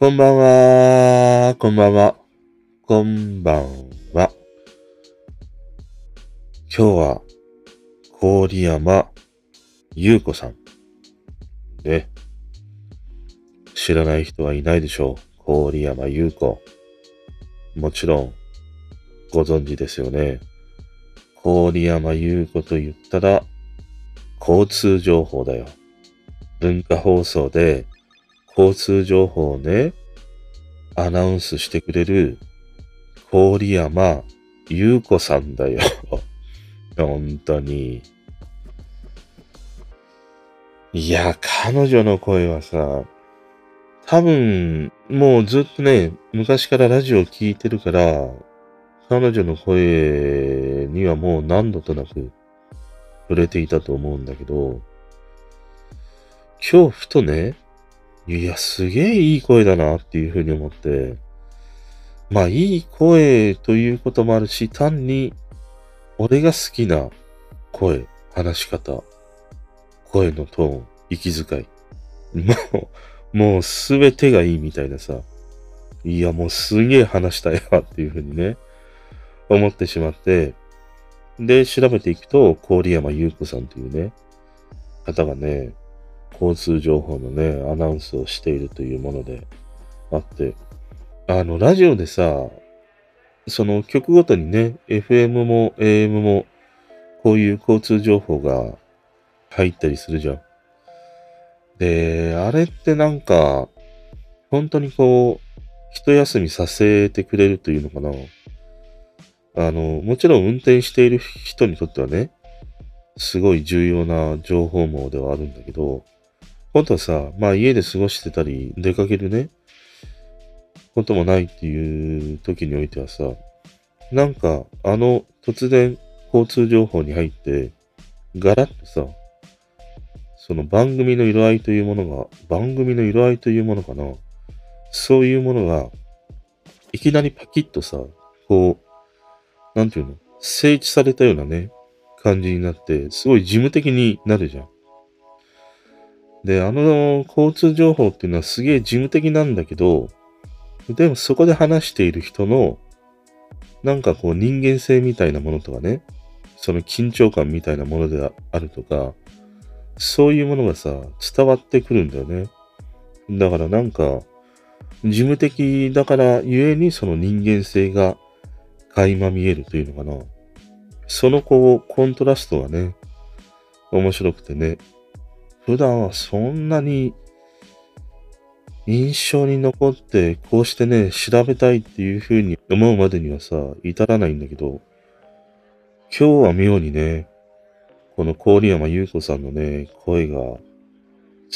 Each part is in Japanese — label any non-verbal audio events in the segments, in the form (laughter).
こんばんは。こんばんは。こんばんは。今日は、郡山優子さん。ね。知らない人はいないでしょう。郡山優子。もちろん、ご存知ですよね。郡山優子と言ったら、交通情報だよ。文化放送で交通情報をね、アナウンスしてくれる郡山優子さんだよ。(laughs) 本当に。いや、彼女の声はさ、多分、もうずっとね、昔からラジオ聞いてるから、彼女の声にはもう何度となく触れていたと思うんだけど、今日ふとね、いや、すげえいい声だなっていうふうに思って、まあいい声ということもあるし、単に俺が好きな声、話し方、声のトーン、息遣い。(laughs) もう、もうすべてがいいみたいなさ。いや、もうすげえ話したいわっていうふうにね、思ってしまって、で、調べていくと、郡山優子さんというね、方がね、交通情報のね、アナウンスをしているというものであって、あの、ラジオでさ、その曲ごとにね、FM も AM も、こういう交通情報が入ったりするじゃん。で、あれってなんか、本当にこう、一休みさせてくれるというのかな。あの、もちろん運転している人にとってはね、すごい重要な情報網ではあるんだけど、本当はさ、まあ家で過ごしてたり、出かけるね、こともないっていう時においてはさ、なんか、あの、突然、交通情報に入って、ガラッとさ、その番組の色合いというものが、番組の色合いというものかな。そういうものが、いきなりパキッとさ、こう、なんていうの、整地されたようなね、感じになって、すごい事務的になるじゃん。で、あの交通情報っていうのはすげえ事務的なんだけど、でもそこで話している人の、なんかこう人間性みたいなものとかね、その緊張感みたいなものであるとか、そういうものがさ、伝わってくるんだよね。だからなんか、事務的だからゆえにその人間性が垣間見えるというのかな。そのこう、コントラストがね、面白くてね、普段はそんなに印象に残って、こうしてね、調べたいっていう風に思うまでにはさ、至らないんだけど、今日は妙にね、この郡山優子さんのね、声が、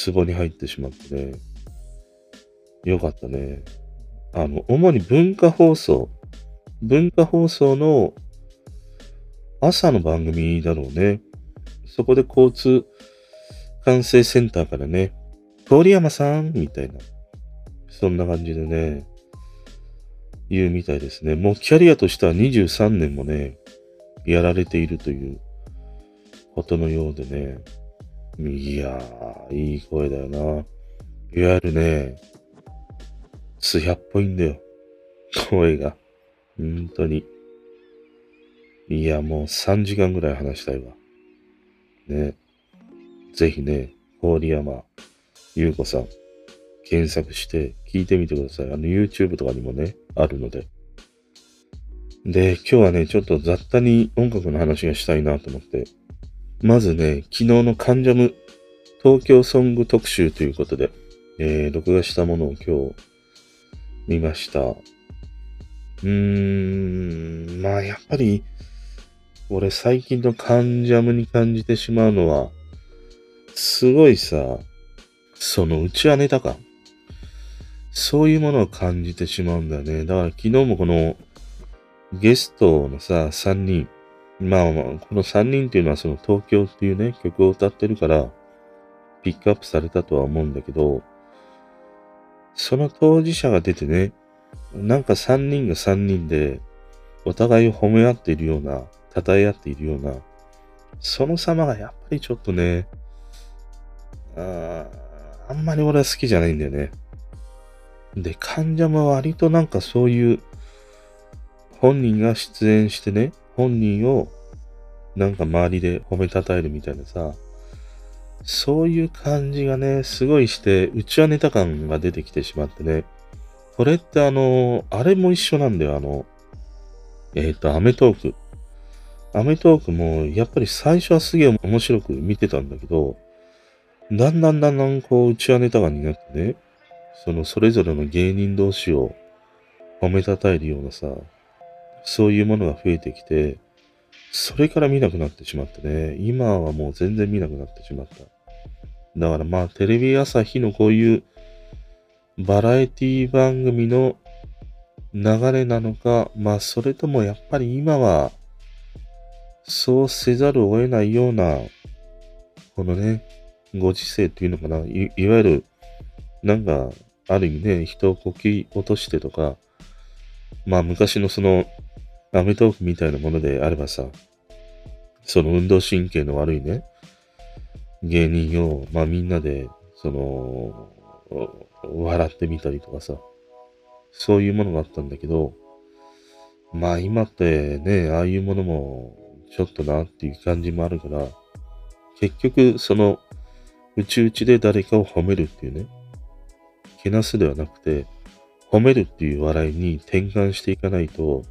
壺に入ってしまってね、よかったね。あの、主に文化放送、文化放送の朝の番組だろうね。そこで交通管制センターからね、郡山さん？みたいな。そんな感じでね、言うみたいですね。もうキャリアとしては23年もね、やられているということのようでね。いやー、いい声だよな。いわゆるね、ツヤっぽいんだよ。声が。本当に。いや、もう3時間ぐらい話したいわ。ね。ぜひね、郡山優子さん、検索して聞いてみてください。あの YouTube とかにもね、あるので。で、今日はね、ちょっと雑多に音楽の話がしたいなと思って。まずね、昨日のカンジャム東京ソング特集ということで、えー、録画したものを今日見ました。うーん、まあやっぱり、俺最近のカンジャムに感じてしまうのは、すごいさ、そのうちはネタか。そういうものを感じてしまうんだよね。だから昨日もこのゲストのさ、3人。まあまあ、この3人っていうのはその東京っていうね、曲を歌ってるから、ピックアップされたとは思うんだけど、その当事者が出てね、なんか3人が3人で、お互いを褒め合っているような、称え合っているような、その様がやっぱりちょっとね、ああんまり俺は好きじゃないんだよね。で、患者も割となんかそういう、本人が出演してね、本人をなんか周りで褒めたたえるみたいなさ、そういう感じがね、すごいして、うちはネタ感が出てきてしまってね、これってあの、あれも一緒なんだよ、あの、えっ、ー、と、アメトーク。アメトークも、やっぱり最初はすげえ面白く見てたんだけど、だんだんだんだんこう、うちはネタ感になってね、そのそれぞれの芸人同士を褒めたたえるようなさ、そういうものが増えてきて、それから見なくなってしまってね、今はもう全然見なくなってしまった。だからまあ、テレビ朝日のこういうバラエティ番組の流れなのか、まあ、それともやっぱり今は、そうせざるを得ないような、このね、ご時世っていうのかな、いいわゆる、なんか、ある意味ね、人をこき落としてとか、まあ昔のその、アメトークみたいなものであればさ、その運動神経の悪いね、芸人を、まあみんなで、その、笑ってみたりとかさ、そういうものがあったんだけど、まあ今ってね、ああいうものもちょっとなっていう感じもあるから、結局その、うちうちで誰かを褒めるっていうね、けなすではなくて、褒めるっていう笑いに転換していかないと、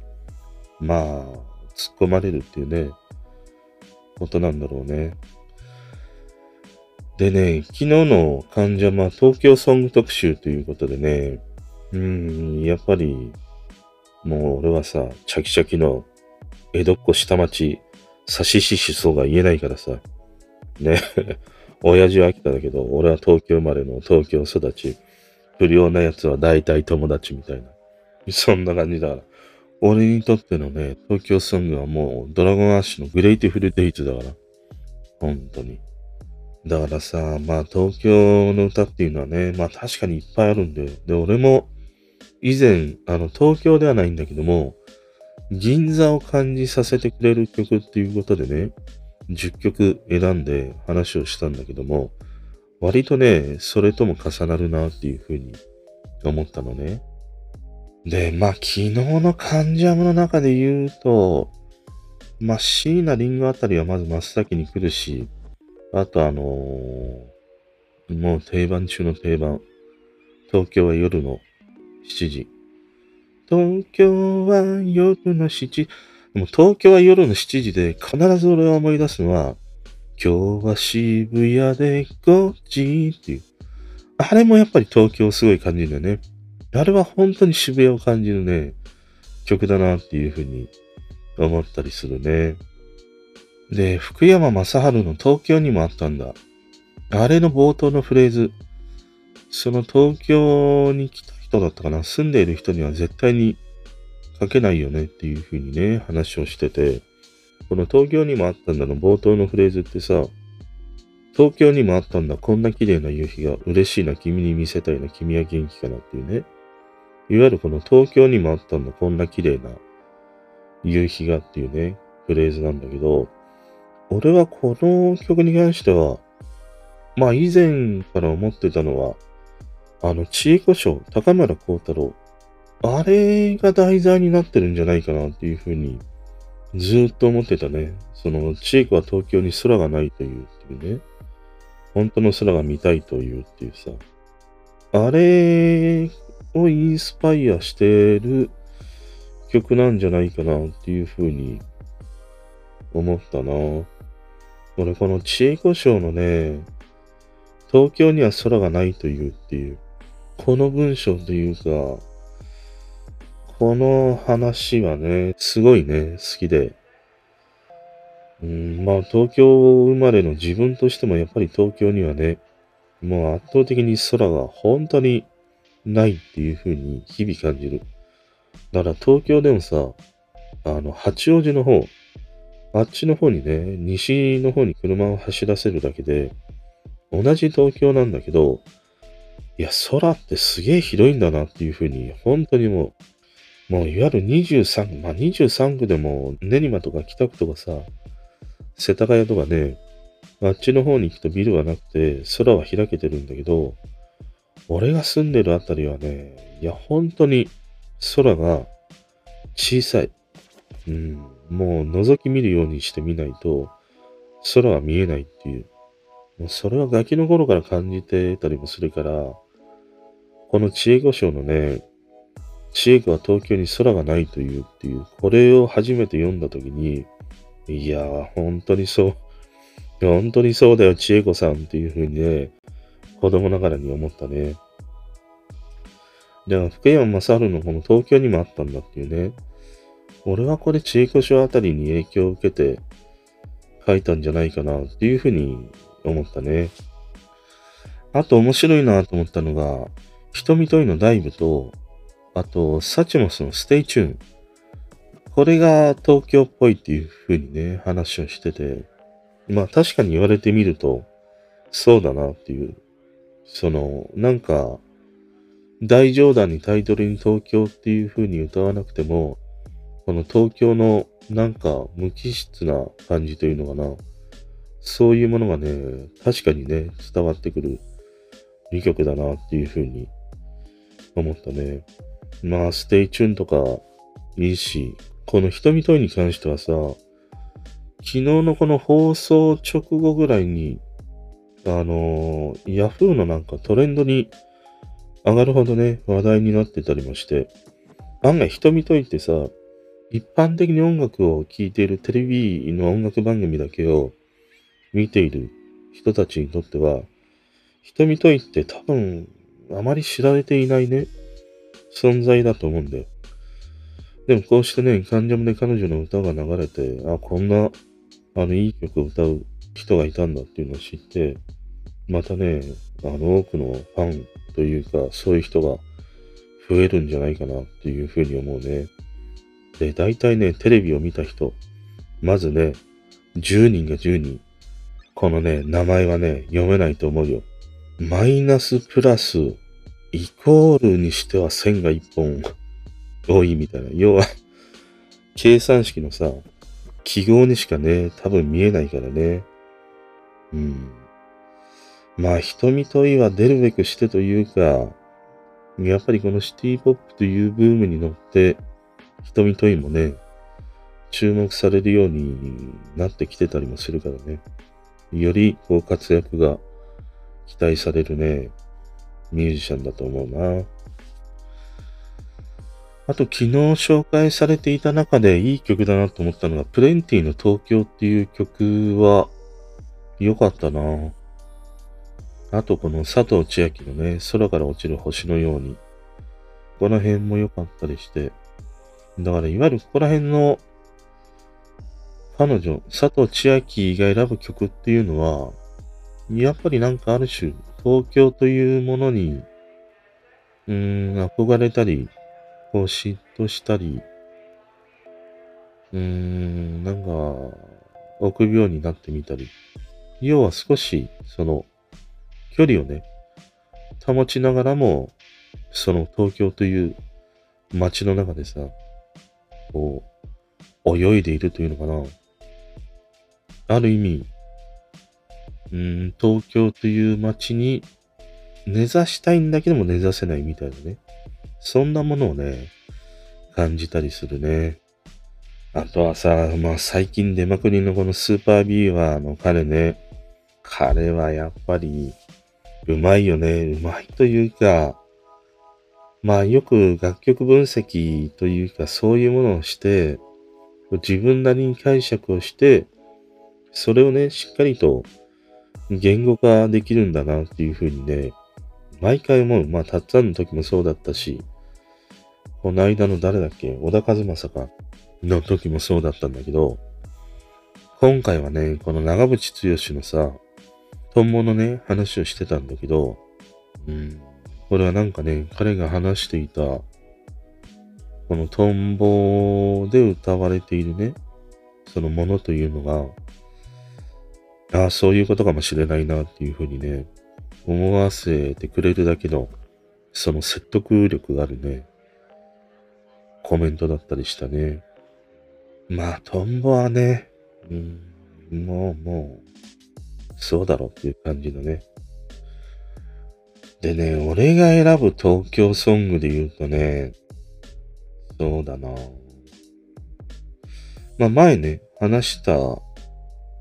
まあ、突っ込まれるっていうね、ことなんだろうね。でね、昨日の患者は東京ソング特集ということでね、うん、やっぱり、もう俺はさ、チャキチャキの江戸っ子下町、差しししそうが言えないからさ、ね、親父は秋田だけど、俺は東京生まれの東京育ち、不良な奴は大体友達みたいな。そんな感じだから。俺にとってのね、東京ソングはもうドラゴンアッシュのグレイティフルデイツだから。本当に。だからさ、まあ東京の歌っていうのはね、まあ確かにいっぱいあるんで、で、俺も以前、あの、東京ではないんだけども、銀座を感じさせてくれる曲っていうことでね、10曲選んで話をしたんだけども、割とね、それとも重なるなっていうふうに思ったのね。で、まあ、昨日のカンジャムの中で言うと、まあ、椎名林檎あたりはまず真っ先に来るし、あとあのー、もう定番中の定番。東京は夜の7時。東京は夜の7時。も東京は夜の7時で必ず俺は思い出すのは、今日は渋谷で5時っていう。あれもやっぱり東京すごい感じるんだよね。あれは本当に渋谷を感じるね、曲だなっていうふうに思ったりするね。で、福山雅治の東京にもあったんだ。あれの冒頭のフレーズ、その東京に来た人だったかな住んでいる人には絶対に書けないよねっていう風にね、話をしてて、この東京にもあったんだの冒頭のフレーズってさ、東京にもあったんだ、こんな綺麗な夕日が嬉しいな、君に見せたいな、君は元気かなっていうね。いわゆるこの東京にもあったんだ、こんな綺麗な夕日がっていうね、フレーズなんだけど、俺はこの曲に関しては、まあ以前から思ってたのは、あの、知恵子賞、高村光太郎、あれが題材になってるんじゃないかなっていうふうに、ずっと思ってたね。その、知恵子は東京に空がないというっていうね。本当の空が見たいというっていうさ。あれをインスパイアしてる曲なんじゃないかなっていうふうに思ったな。俺この知恵子賞のね、東京には空がないというっていう、この文章というか、この話はね、すごいね、好きで。うん、まあ、東京生まれの自分としてもやっぱり東京にはね、もう圧倒的に空が本当にないっていう風に日々感じる。だから東京でもさ、あの、八王子の方、あっちの方にね、西の方に車を走らせるだけで、同じ東京なんだけど、いや、空ってすげえ広いんだなっていうふうに、本当にもう、もういわゆる23、まあ23区でも練馬とか北区とかさ、世田谷とかね、あっちの方に行くとビルはなくて、空は開けてるんだけど、俺が住んでるあたりはね、いや、本当に空が小さい。うん、もう覗き見るようにしてみないと、空は見えないっていう。もうそれはガキの頃から感じてたりもするから、この知恵語章のね、知恵語は東京に空がないというっていう、これを初めて読んだときに、いやー、本当にそう。本当にそうだよ、知恵子さんっていうふうにね、子供ながらに思ったね。でも、福山雅治のこの東京にもあったんだっていうね。俺はこれ知恵子書あたりに影響を受けて書いたんじゃないかなっていうふうに思ったね。あと面白いなと思ったのが、瞳といのダイブと、あと、 Suchmos の STAY TUNE。これが東京っぽいっていう風にね、話をしてて、まあ確かに言われてみると、そうだなっていう。その、なんか、大上段にタイトルに東京っていう風に歌わなくても、この東京のなんか無機質な感じというのかな。そういうものがね、確かにね、伝わってくる2曲だなっていう風に思ったね。まあ、 STAY TUNE とかいいし、この瞳問いに関してはさ、昨日のこの放送直後ぐらいに、あのー、ヤフーのなんかトレンドに上がるほどね、話題になってたりもして、案外瞳問いってさ、一般的に音楽を聴いているテレビの音楽番組だけを見ている人たちにとっては、瞳問いって多分あまり知られていないね、存在だと思うんだよ。でもこうしてね、カンジャムで彼女の歌が流れて、あ、こんな、あの、いい曲を歌う人がいたんだっていうのを知って、またね、あの、多くのファンというか、そういう人が増えるんじゃないかなっていうふうに思うね。で、大体ね、テレビを見た人、まずね、10人が10人、このね、名前はね、読めないと思うよ。マイナスプラスイコールにしては線が1本多いみたいな。要は計算式のさ、記号にしかね、多分見えないからね。うん。まあ、瞳問いは出るべくしてというか、やっぱりこのシティポップというブームに乗って、瞳問いもね、注目されるようになってきてたりもするからね。よりこう活躍が期待されるね、ミュージシャンだと思うな。あと昨日紹介されていた中でいい曲だなと思ったのが、プレンティの東京っていう曲は良かったな。あとこの佐藤千秋のね、空から落ちる星のように。この辺も良かったりして。だからいわゆるここら辺の彼女、佐藤千秋が選ぶ曲っていうのは、やっぱりなんかある種、東京というものに、うーん、憧れたり、こう嫉妬したり、うーん、なんか、臆病になってみたり、要は少し、その、距離をね、保ちながらも、その東京という街の中でさ、こう、泳いでいるというのかな。ある意味、うん、東京という街に根ざしたいんだけども根ざせないみたいなね。そんなものをね、感じたりするね。あとはさ、まあ最近出まくりのこのスーパービーワーの彼ね。彼はやっぱり、うまいよね。うまいというか、まあよく楽曲分析というかそういうものをして、自分なりに解釈をして、それをね、しっかりと言語化できるんだなっていうふうにね、毎回思う。まあ、たっつぁんの時もそうだったし、この間の誰だっけ？小田和正か。の時もそうだったんだけど、今回はね、この長渕剛のさ、トンボのね、話をしてたんだけど、うん、これはなんかね、彼が話していた、このトンボで歌われているね、そのものというのが、ああ、そういうことかもしれないなっていうふうにね、思わせてくれるだけの、その説得力があるね、コメントだったりしたね。まあ、トンボはね、うん、もう、もう、そうだろうっていう感じのね。でね、俺が選ぶ東京ソングで言うとね、そうだなまあ前ね、話した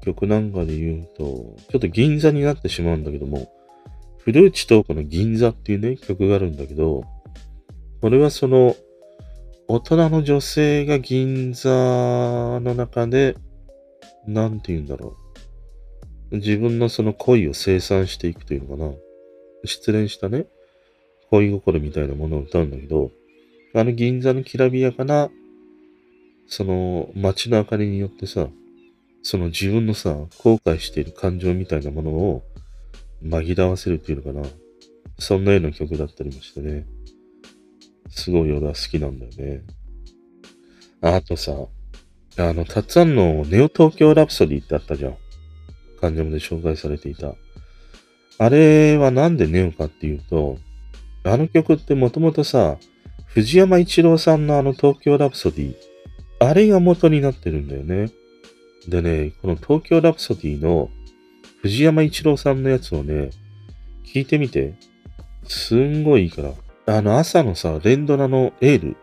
曲なんかで言うと、ちょっと銀座になってしまうんだけども、古内東子の銀座っていうね、曲があるんだけど、これはその、大人の女性が銀座の中で、なんて言うんだろう。自分のその恋を生産していくというのかな。失恋したね、恋心みたいなものを歌うんだけど、あの銀座のきらびやかな、その街の明かりによってさ、その自分のさ、後悔している感情みたいなものを紛らわせるっていうのかな。そんなような曲だったりもしてね。すごい俺は好きなんだよね。あとさ、あの、たっつぁんのネオ東京ラプソディってあったじゃん。関ジャムで紹介されていた。あれはなんでネオかっていうと、あの曲ってもともとさ、藤山一郎さんのあの東京ラプソディ、あれが元になってるんだよね。でね、この東京ラプソディの藤山一郎さんのやつをね、聞いてみて。すんごいいいから。あの朝のさ、連ドラのエール。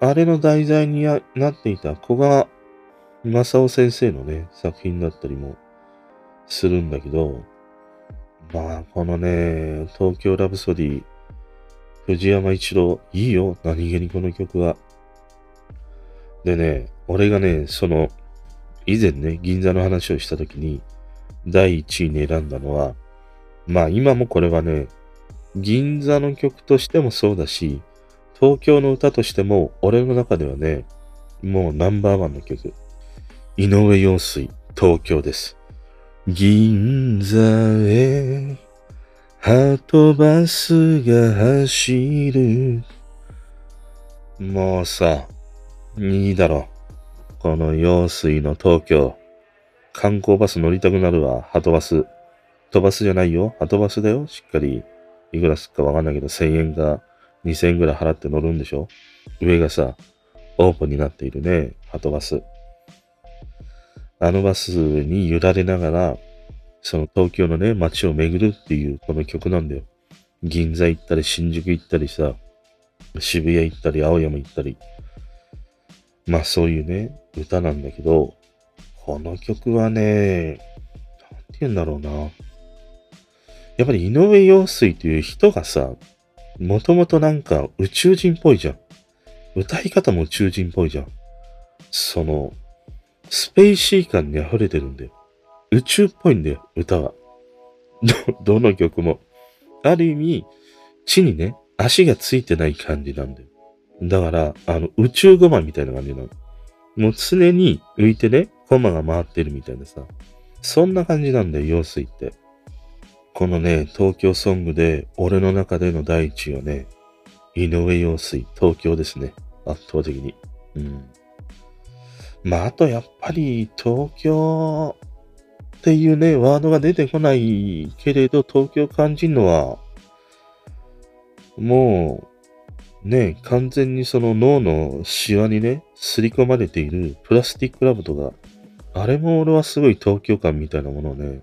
あれの題材になっていた古賀正夫先生のね、作品だったりもするんだけど、まあ、このね、東京ラブソディ、藤山一郎、いいよ、何気にこの曲は。でね、俺がね、その、以前ね、銀座の話をした時に、第1位に選んだのは、まあ今もこれはね、銀座の曲としてもそうだし、東京の歌としても、俺の中ではね、もうナンバーワンの曲。井上陽水、東京です。銀座へ、ハトバスが走る。もうさ、いいだろう。この用水の東京。観光バス乗りたくなるわ、ハトバス。飛ばすじゃないよ、ハトバスだよ。しっかり、いくらすっかわかんないけど、1000円か2000円ぐらい払って乗るんでしょ上がさ、オープンになっているね、ハトバス。あのバスに揺られながら、その東京のね、街を巡るっていうこの曲なんだよ。銀座行ったり、新宿行ったりさ、渋谷行ったり、青山行ったり。まあそういうね、歌なんだけど、この曲はね、なんて言うんだろうな。やっぱり井上陽水という人がさ、もともとなんか宇宙人っぽいじゃん。歌い方も宇宙人っぽいじゃん。その、スペイシー感に溢れてるんだよ。宇宙っぽいんだよ、歌は。ど、どの曲も。ある意味、地にね、足がついてない感じなんだよ。だから、あの、宇宙ゴマみたいな感じなの。もう常に浮いてね、コマが回ってるみたいなさ。そんな感じなんだよ、用水って。このね、東京ソングで、俺の中での第一位はね、井上陽水、東京ですね。圧倒的に。うん。まあ、あとやっぱり東京っていうね、ワードが出てこないけれど、東京感じるのは、もう、ね、完全にその脳のシワにね、刷り込まれているプラスティックラブとか、あれも俺はすごい東京感みたいなものをね、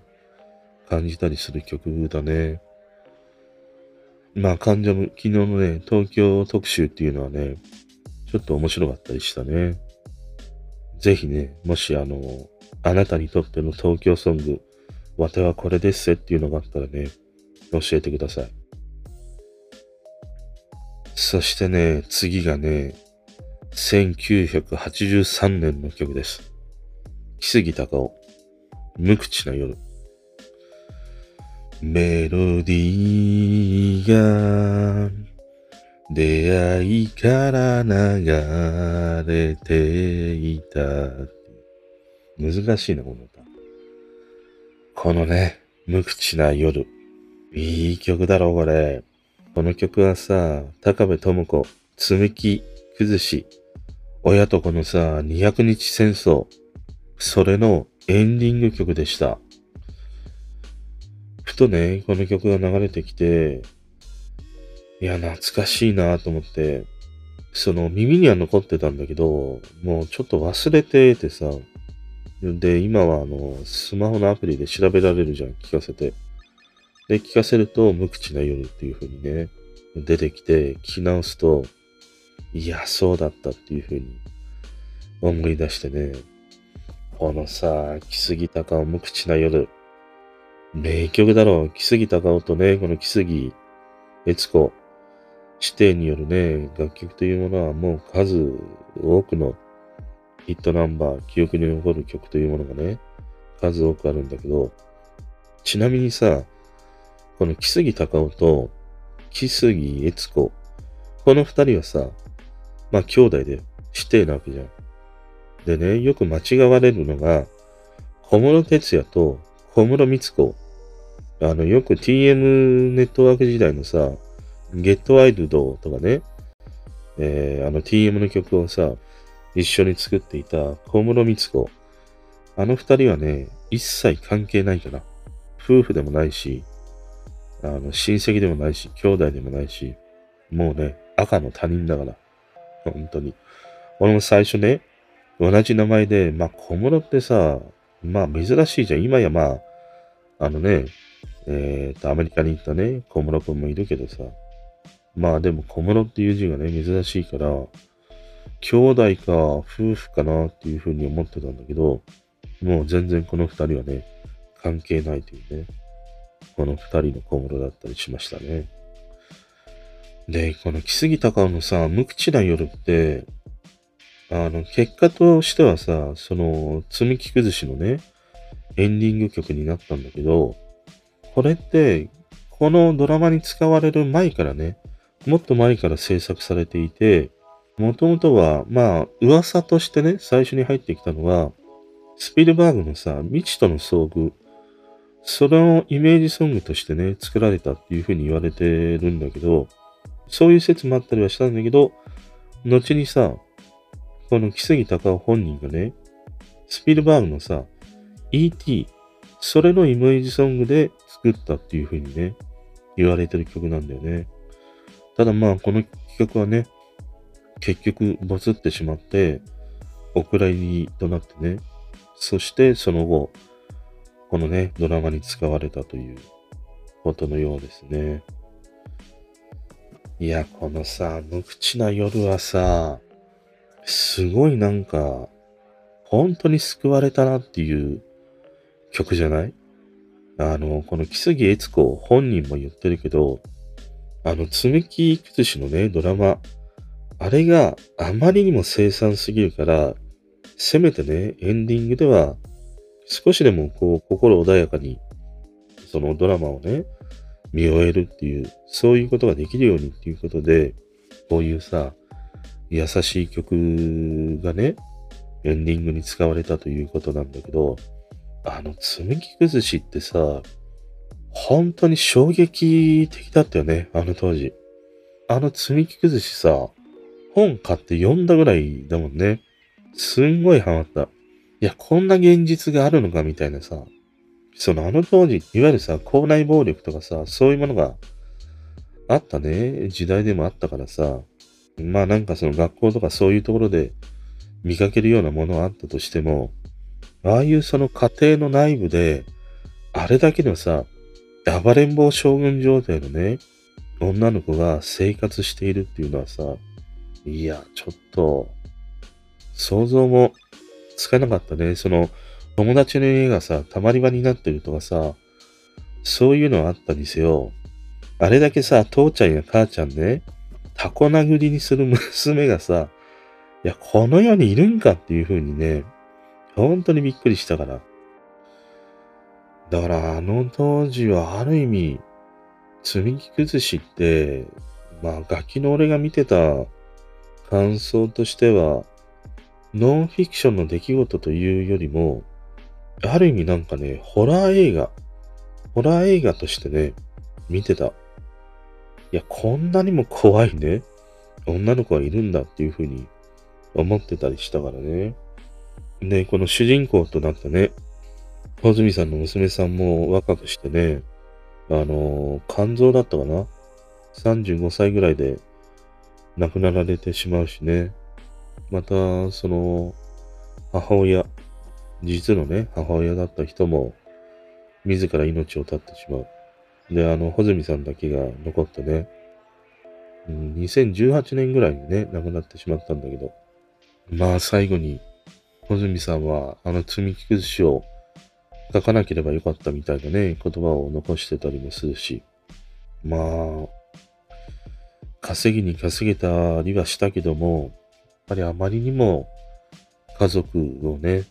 感じたりする曲だね。まあ、関ジャム、昨日のね、東京特集っていうのはね、ちょっと面白かったりしたね。ぜひね、もしあの、あなたにとっての東京ソング、わてはこれですっていうのがあったらね、教えてください。そしてね、次がね、1983年の曲です。木杉隆夫、無口な夜。メロディーが出会いから流れていた。難しいな、この歌。このね、無口な夜。いい曲だろ、これ。この曲はさ、高部智子、積み木、崩し、親と子のさ、200日戦争。それのエンディング曲でした。ふとね、この曲が流れてきて、いや、懐かしいなと思って、その耳には残ってたんだけど、もうちょっと忘れててさ、で、今はあの、スマホのアプリで調べられるじゃん、聞かせて。で、聞かせると、無口な夜っていう風にね、出てきて、聞き直すと、いや、そうだったっていう風に思い出してね、このさ、木杉隆夫無口な夜、名曲だろう。木杉隆夫とね、この木杉悦子、指定によるね、楽曲というものはもう数多くのヒットナンバー、記憶に残る曲というものがね、数多くあるんだけど、ちなみにさ、この木杉隆夫と木杉悦子、この二人はさ、まあ兄弟で指定なわけじゃん。でね、よく間違われるのが、小室哲也と小室光子。あの、よく TM ネットワーク時代のさ、ゲットワイルドとかね、えー、あの TM の曲をさ、一緒に作っていた小室光子。あの二人はね、一切関係ないかな。夫婦でもないし、あの、親戚でもないし、兄弟でもないし、もうね、赤の他人だから。本当に。俺も最初ね、同じ名前で、まあ、小室ってさ、まあ、珍しいじゃん。今やまあ、あのね、えっ、と、アメリカに行ったね、小室くんもいるけどさ、まあでも小室っていう字がね、珍しいから、兄弟か夫婦かなっていうふうに思ってたんだけど、もう全然この二人はね、関係ないというね、この二人の小室だったりしましたね。で、この木杉隆夫のさ、無口な夜って、あの、結果としてはさ、その、積み木崩しのね、エンディング曲になったんだけど、これって、このドラマに使われる前からね、もっと前から制作されていて、もともとは、まあ、噂としてね、最初に入ってきたのは、スピルバーグのさ、未知との遭遇。それをイメージソングとしてね、作られたっていうふうに言われてるんだけど、そういう説もあったりはしたんだけど、後にさ、この木杉隆夫本人がね、スピルバーグのさ、E.T. それのイメージソングで作ったっていう風にね、言われてる曲なんだよね。ただまあ、この企画はね、結局、ボツってしまって、お蔵入りとなってね、そしてその後、このね、ドラマに使われたということのようですね。いや、このさ、無口な夜はさ、すごいなんか、本当に救われたなっていう曲じゃない？あの、この木杉悦子本人も言ってるけど、あの、積み木崩しのね、ドラマ、あれがあまりにも凄惨すぎるから、せめてね、エンディングでは、少しでもこう、心穏やかに、そのドラマをね、見終えるっていう、そういうことができるようにっていうことで、こういうさ、優しい曲がね、エンディングに使われたということなんだけど、あの、積み木崩しってさ、本当に衝撃的だったよね、あの当時。あの積み木崩しさ、本買って読んだぐらいだもんね。すんごいハマった。いや、こんな現実があるのかみたいなさ、そのあの当時、いわゆるさ、校内暴力とかさ、そういうものがあったね、時代でもあったからさ、まあなんかその学校とかそういうところで見かけるようなものはあったとしても、ああいうその家庭の内部で、あれだけのさ、暴れん坊将軍状態のね、女の子が生活しているっていうのはさ、いや、ちょっと、想像もつかなかったね。その、友達の家がさ、たまり場になってるとかさ、そういうのあったにせよ、あれだけさ、父ちゃんや母ちゃんね、タコ殴りにする (laughs) 娘がさ、いや、この世にいるんかっていう風にね、本当にびっくりしたから。だからあの当時はある意味、積み木崩しって、まあガキの俺が見てた感想としては、ノンフィクションの出来事というよりも、ある意味なんかね、ホラー映画、ホラー映画としてね、見てた。いや、こんなにも怖いね、女の子がいるんだっていうふうに思ってたりしたからね。で、この主人公となったね、穂積さんの娘さんも若くしてね、あのー、肝臓だったかな ?35 歳ぐらいで亡くなられてしまうしね。また、その、母親、実のね、母親だった人も、自ら命を絶ってしまう。で、あの、穂積さんだけが残ってね、うん、2018年ぐらいにね、亡くなってしまったんだけど、まあ最後に、穂積さんはあの積み木崩しを書かなければよかったみたいなね、言葉を残してたりもするし、まあ、稼ぎに稼げたりはしたけども、ぱりあまりにも家族をね、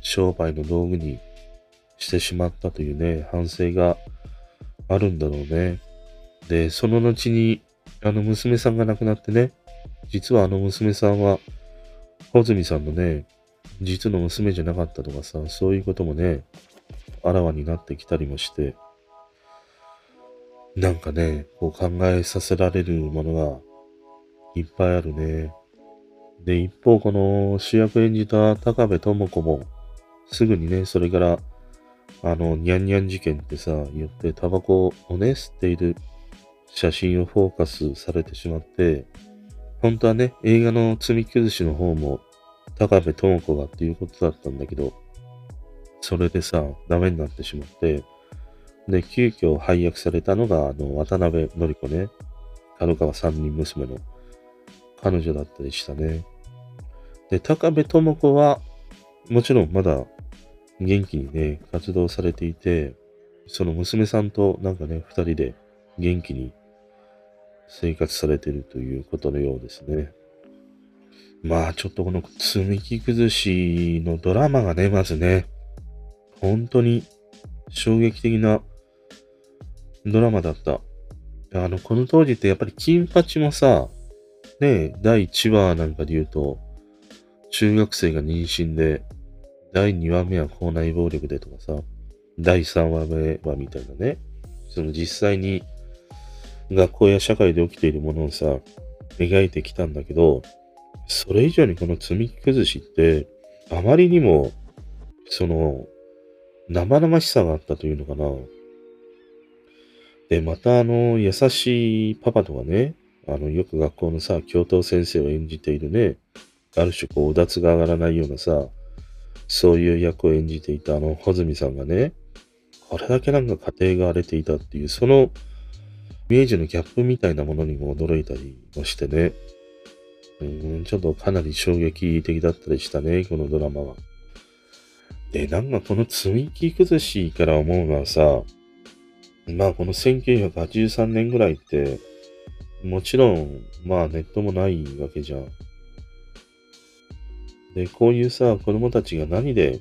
商売の道具にしてしまったというね、反省があるんだろうね。で、その後に、あの娘さんが亡くなってね、実はあの娘さんは、穂積さんのね、実の娘じゃなかったとかさ、そういうこともね、あらわになってきたりもして、なんかね、こう考えさせられるものがいっぱいあるね。で、一方、この主役演じた高部智子も、すぐにね、それから、あの、ニャンニャン事件ってさ、言ってタバコをね、吸っている写真をフォーカスされてしまって、本当はね、映画の積み崩しの方も、高部智子がっていうことだったんだけど、それでさ、ダメになってしまって、で、急遽配役されたのが、あの、渡辺典子ね、角川三人娘の彼女だったりしたね。で、高部智子は、もちろんまだ元気にね、活動されていて、その娘さんとなんかね、二人で元気に生活されているということのようですね。まあちょっとこの積み木崩しのドラマがね、まずね、本当に衝撃的なドラマだった。あの、この当時ってやっぱり金八もさ、ね、第1話なんかで言うと、中学生が妊娠で、第2話目は校内暴力でとかさ、第3話目はみたいなね、その実際に学校や社会で起きているものをさ、描いてきたんだけど、それ以上にこの積み木崩しって、あまりにも、その、生々しさがあったというのかな。で、またあの、優しいパパとかね、あの、よく学校のさ、教頭先生を演じているね、ある種こう、うだつが上がらないようなさ、そういう役を演じていたあの、穂積さんがね、これだけなんか家庭が荒れていたっていう、その、イメージのギャップみたいなものにも驚いたりもしてね、うん、ちょっとかなり衝撃的だったりしたね、このドラマは。で、なんかこの積み木崩しから思うのはさ、まあこの1983年ぐらいって、もちろん、まあネットもないわけじゃん。で、こういうさ、子供たちが何で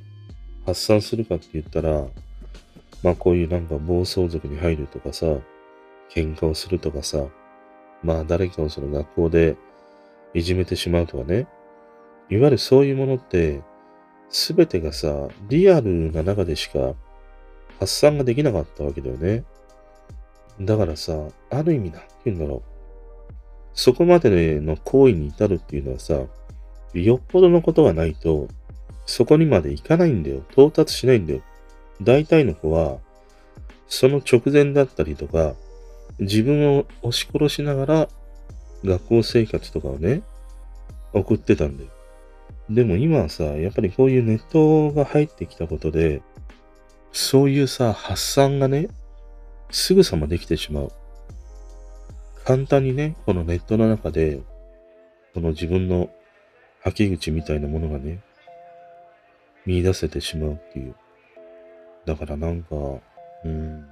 発散するかって言ったら、まあこういうなんか暴走族に入るとかさ、喧嘩をするとかさ、まあ誰かをその学校でいじめてしまうとかね。いわゆるそういうものって、すべてがさ、リアルな中でしか発散ができなかったわけだよね。だからさ、ある意味なんて言うんだろう。そこまでの行為に至るっていうのはさ、よっぽどのことがないと、そこにまで行かないんだよ。到達しないんだよ。大体の子は、その直前だったりとか、自分を押し殺しながら学校生活とかをね、送ってたんだよ。でも今はさ、やっぱりこういうネットが入ってきたことで、そういうさ、発散がね、すぐさまできてしまう。簡単にね、このネットの中で、この自分の吐き口みたいなものがね、見出せてしまうっていう。だからなんか、うん。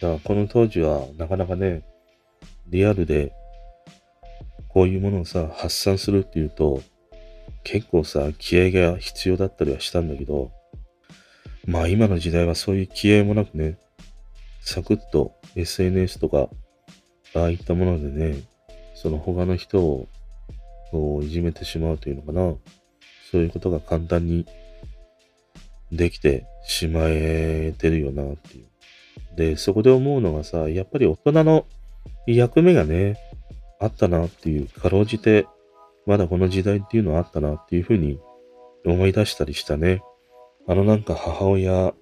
だからこの当時はなかなかね、リアルで、こういうものをさ、発散するっていうと、結構さ、気合が必要だったりはしたんだけど、まあ今の時代はそういう気合もなくね、サクッと SNS とか、ああいったものでね、その他の人をこういじめてしまうというのかな。そういうことが簡単にできてしまえてるよなっていう。で、そこで思うのがさ、やっぱり大人の役目がね、あったなっていう、かろうじて、まだこの時代っていうのはあったなっていうふうに思い出したりしたね。あのなんか母親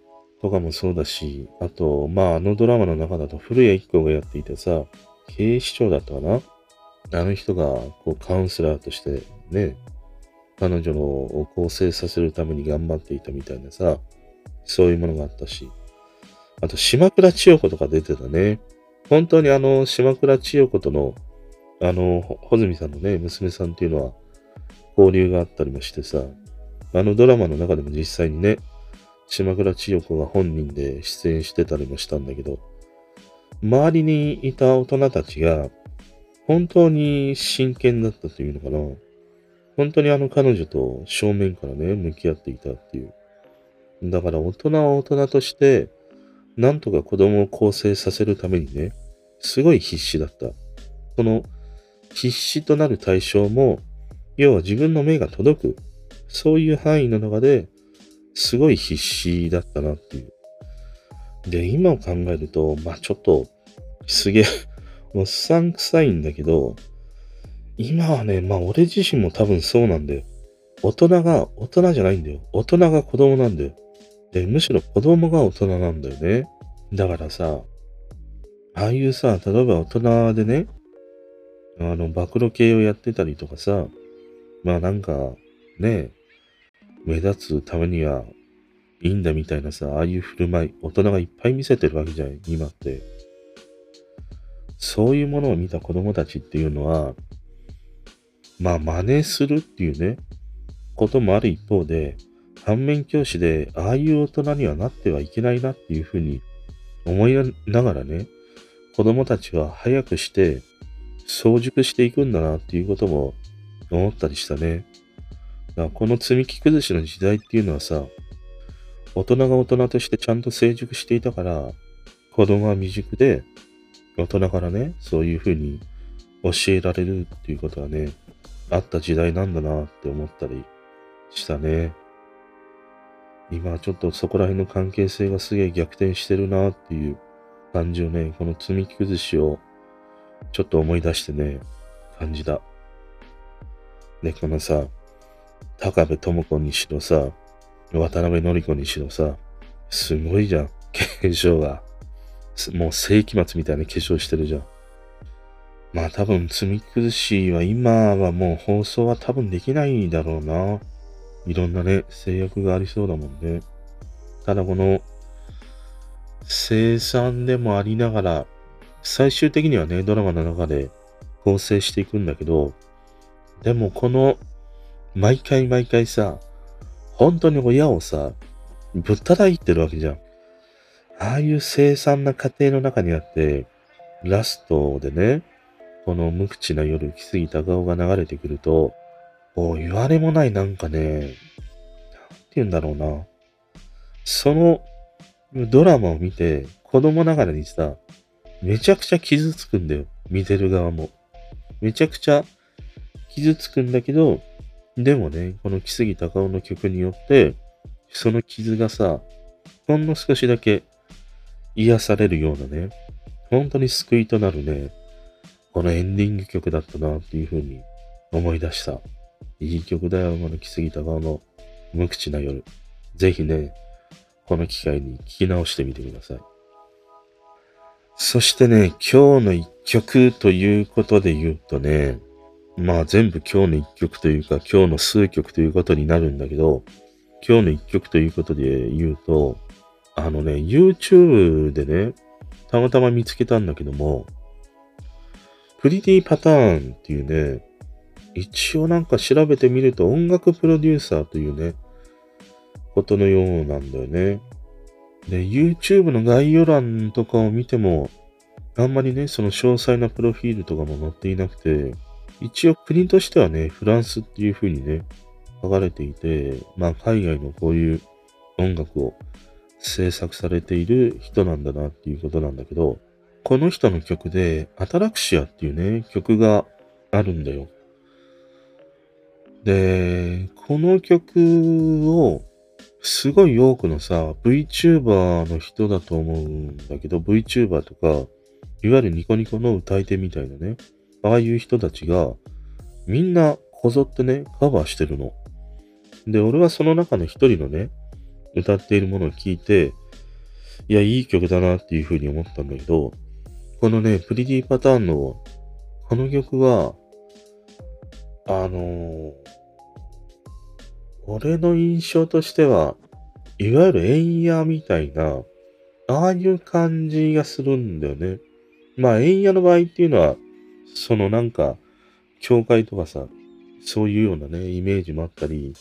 とかもそうだし、あと、まああのドラマの中だと古谷一行がやっていてさ、警視庁だったかなあの人がこうカウンセラーとしてね、彼女のを構成させるために頑張っていたみたいなさ、そういうものがあったし、あと、島倉千代子とか出てたね。本当にあの、島倉千代子との、あの、穂積さんのね、娘さんっていうのは、交流があったりもしてさ、あのドラマの中でも実際にね、島倉千代子が本人で出演してたりもしたんだけど、周りにいた大人たちが、本当に真剣だったというのかな。本当にあの彼女と正面からね、向き合っていたっていう。だから大人は大人として、なんとか子供を構成させるためにね、すごい必死だった。その必死となる対象も、要は自分の目が届く、そういう範囲の中ですごい必死だったなっていう。で、今を考えると、まあちょっと、すげえもうさんくさいんだけど、今はね、まあ俺自身も多分そうなんだよ。大人が大人じゃないんだよ。大人が子供なんだよ。で、むしろ子供が大人なんだよね。だからさ、ああいうさ、例えば大人でね、あの、暴露系をやってたりとかさ、まあなんか、ね、目立つためにはいいんだみたいなさ、ああいう振る舞い、大人がいっぱい見せてるわけじゃん、今って。そういうものを見た子供たちっていうのは、まあ真似するっていうね、こともある一方で、反面教師で、ああいう大人にはなってはいけないなっていうふうに思いながらね、子供たちは早くして早熟していくんだなっていうことも思ったりしたね。だからこの積み木崩しの時代っていうのはさ、大人が大人としてちゃんと成熟していたから、子供は未熟で、大人からね、そういうふうに教えられるっていうことはね、あった時代なんだなって思ったりしたね。今ちょっとそこら辺の関係性がすげえ逆転してるなっていう感じをね、この積み木崩しをちょっと思い出してね、感じた。で、このさ、高部智子にしろさ、渡辺典子にしろさ、すごいじゃん。(laughs) 化粧が。もう世紀末みたいな化粧してるじゃん。まあ多分、積み崩しは今はもう放送は多分できないだろうな。いろんなね、制約がありそうだもんね。ただこの、生産でもありながら、最終的にはね、ドラマの中で構成していくんだけど、でもこの、毎回毎回さ、本当に親をさ、ぶったたいってるわけじゃん。ああいう凄惨な家庭の中にあって、ラストでね、この無口な夜、来すぎた顔が流れてくると、もう言われもないなんかね、なんて言うんだろうな。そのドラマを見て、子供ながらにさ、めちゃくちゃ傷つくんだよ。見てる側も。めちゃくちゃ傷つくんだけど、でもね、この木杉隆夫の曲によって、その傷がさ、ほんの少しだけ癒されるようなね、本当に救いとなるね、このエンディング曲だったなっていうふうに思い出した。いい曲だよ、この木杉隆夫の無口な夜。ぜひね、この機会に聴き直してみてください。そしてね、今日の一曲ということで言うとね、まあ全部今日の一曲というか今日の数曲ということになるんだけど、今日の一曲ということで言うと、あのね、YouTube でね、たまたま見つけたんだけども、プリティパターンっていうね、一応なんか調べてみると音楽プロデューサーというね、ことのようなんだよね。で、YouTube の概要欄とかを見ても、あんまりね、その詳細なプロフィールとかも載っていなくて、一応国としてはね、フランスっていう風にね、書かれていて、まあ海外のこういう音楽を制作されている人なんだなっていうことなんだけど、この人の曲で、アタラクシアっていうね、曲があるんだよ。で、この曲を、すごい多くのさ、VTuber の人だと思うんだけど、VTuber とか、いわゆるニコニコの歌い手みたいなね、ああいう人たちが、みんなこぞってね、カバーしてるの。で、俺はその中の一人のね、歌っているものを聞いて、いや、いい曲だなっていうふうに思ったんだけど、このね、プリティパターンの、この曲は、あのー、俺の印象としては、いわゆるエンヤみたいな、ああいう感じがするんだよね。まあ、円野の場合っていうのは、そのなんか、教会とかさ、そういうようなね、イメージもあったり、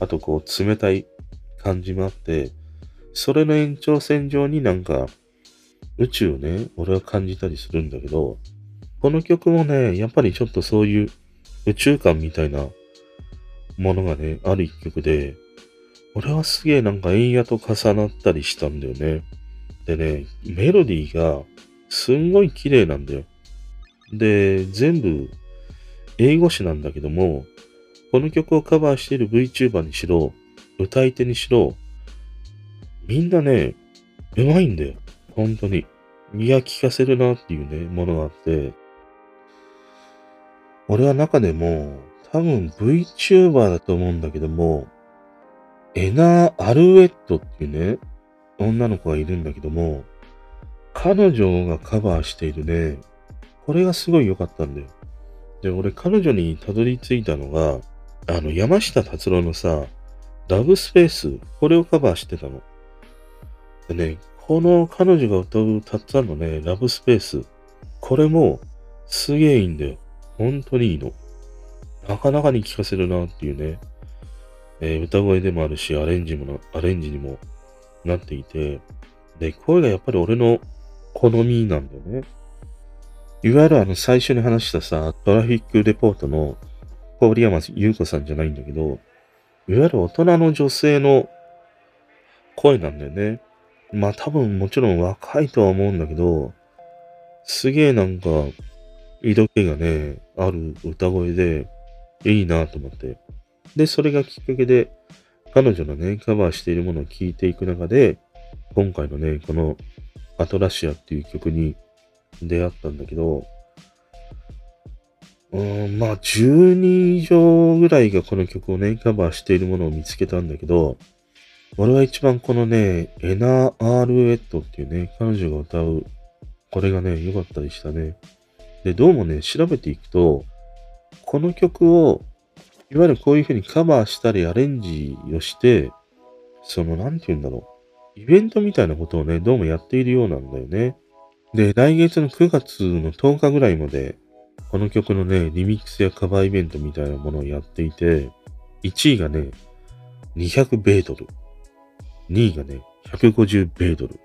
あとこう、冷たい感じもあって、それの延長線上になんか、宇宙をね、俺は感じたりするんだけど、この曲もね、やっぱりちょっとそういう宇宙観みたいなものがね、ある一曲で、俺はすげえなんか円野と重なったりしたんだよね。でね、メロディーがすんごい綺麗なんだよ。で、全部英語詞なんだけども、この曲をカバーしている VTuber にしろ、歌い手にしろ、みんなね、うまいんだよ。本当に。いや、聞かせるなっていうね、ものがあって、俺は中でも、多分 VTuber だと思うんだけども、エナ・アルエットっていうね、女の子がいるんだけども、彼女がカバーしているね、これがすごい良かったんだよ。で、俺彼女にたどり着いたのが、あの、山下達郎のさ、ラブスペース、これをカバーしてたの。でね、この彼女が歌うたっつぁんのね、ラブスペース、これもすげえいいんだよ。本当にいいの。なかなかに聴かせるなっていうね、えー、歌声でもあるし、アレンジもアレンジにもなっていて、で、声がやっぱり俺の好みなんだよね。いわゆるあの最初に話したさ、トラフィックレポートの郡山優子さんじゃないんだけど、いわゆる大人の女性の声なんだよね。まあ多分もちろん若いとは思うんだけど、すげえなんか、色気がね、ある歌声で、いいなと思って。で、それがきっかけで、彼女のね、カバーしているものを聴いていく中で、今回のね、このアトラシアっていう曲に出会ったんだけど、まあ、10人以上ぐらいがこの曲をね、カバーしているものを見つけたんだけど、俺は一番このね、エナ・アールエットっていうね、彼女が歌う、これがね、良かったりしたね。で、どうもね、調べていくと、この曲をいわゆるこういうふうにカバーしたりアレンジをして、その、なんて言うんだろう。イベントみたいなことをね、どうもやっているようなんだよね。で、来月の9月の10日ぐらいまで、この曲のね、リミックスやカバーイベントみたいなものをやっていて、1位がね、200米ドル。2位がね、150米ドル。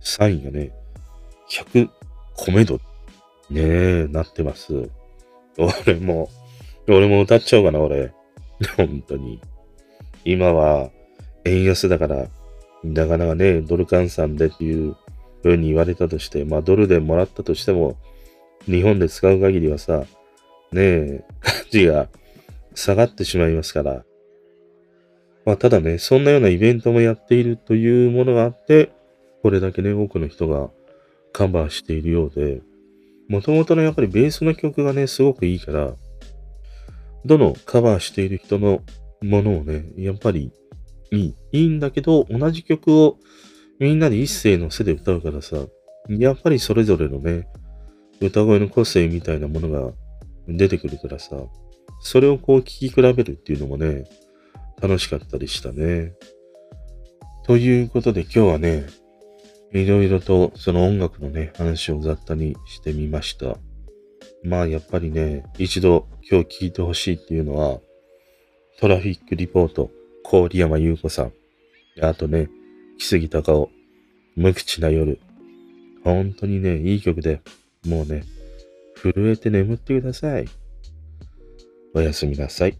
3位がね、100米ドル。ねえ、なってます。俺も、俺も歌っちゃおうかな、俺。本当に。今は、円安だから、なかなかね、ドル換算でっていう風に言われたとして、まあドルでもらったとしても、日本で使う限りはさ、ねえ、価値が下がってしまいますから。まあただね、そんなようなイベントもやっているというものがあって、これだけね、多くの人がカバーしているようで、もともとのやっぱりベースの曲がね、すごくいいから、どのカバーしている人のものをね、やっぱりいい。いいんだけど、同じ曲をみんなで一斉の背で歌うからさ、やっぱりそれぞれのね、歌声の個性みたいなものが出てくるからさ、それをこう聴き比べるっていうのもね、楽しかったりしたね。ということで今日はね、いろいろとその音楽のね、話を雑多にしてみました。まあやっぱりね、一度今日聞いてほしいっていうのは、トラフィックリポート、郡山優子さん。あとね、木杉隆夫、無口な夜。本当にね、いい曲で、もうね、震えて眠ってください。おやすみなさい。